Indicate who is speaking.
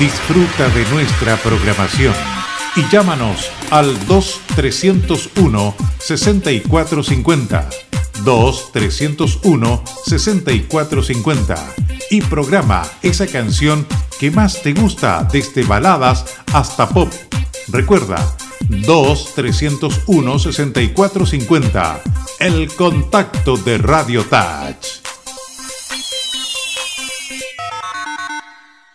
Speaker 1: Disfruta de nuestra programación y llámanos al 2301-6450. 2301-6450 y programa esa canción que más te gusta desde baladas hasta pop. Recuerda, 2-301-6450, el contacto de Radio Touch.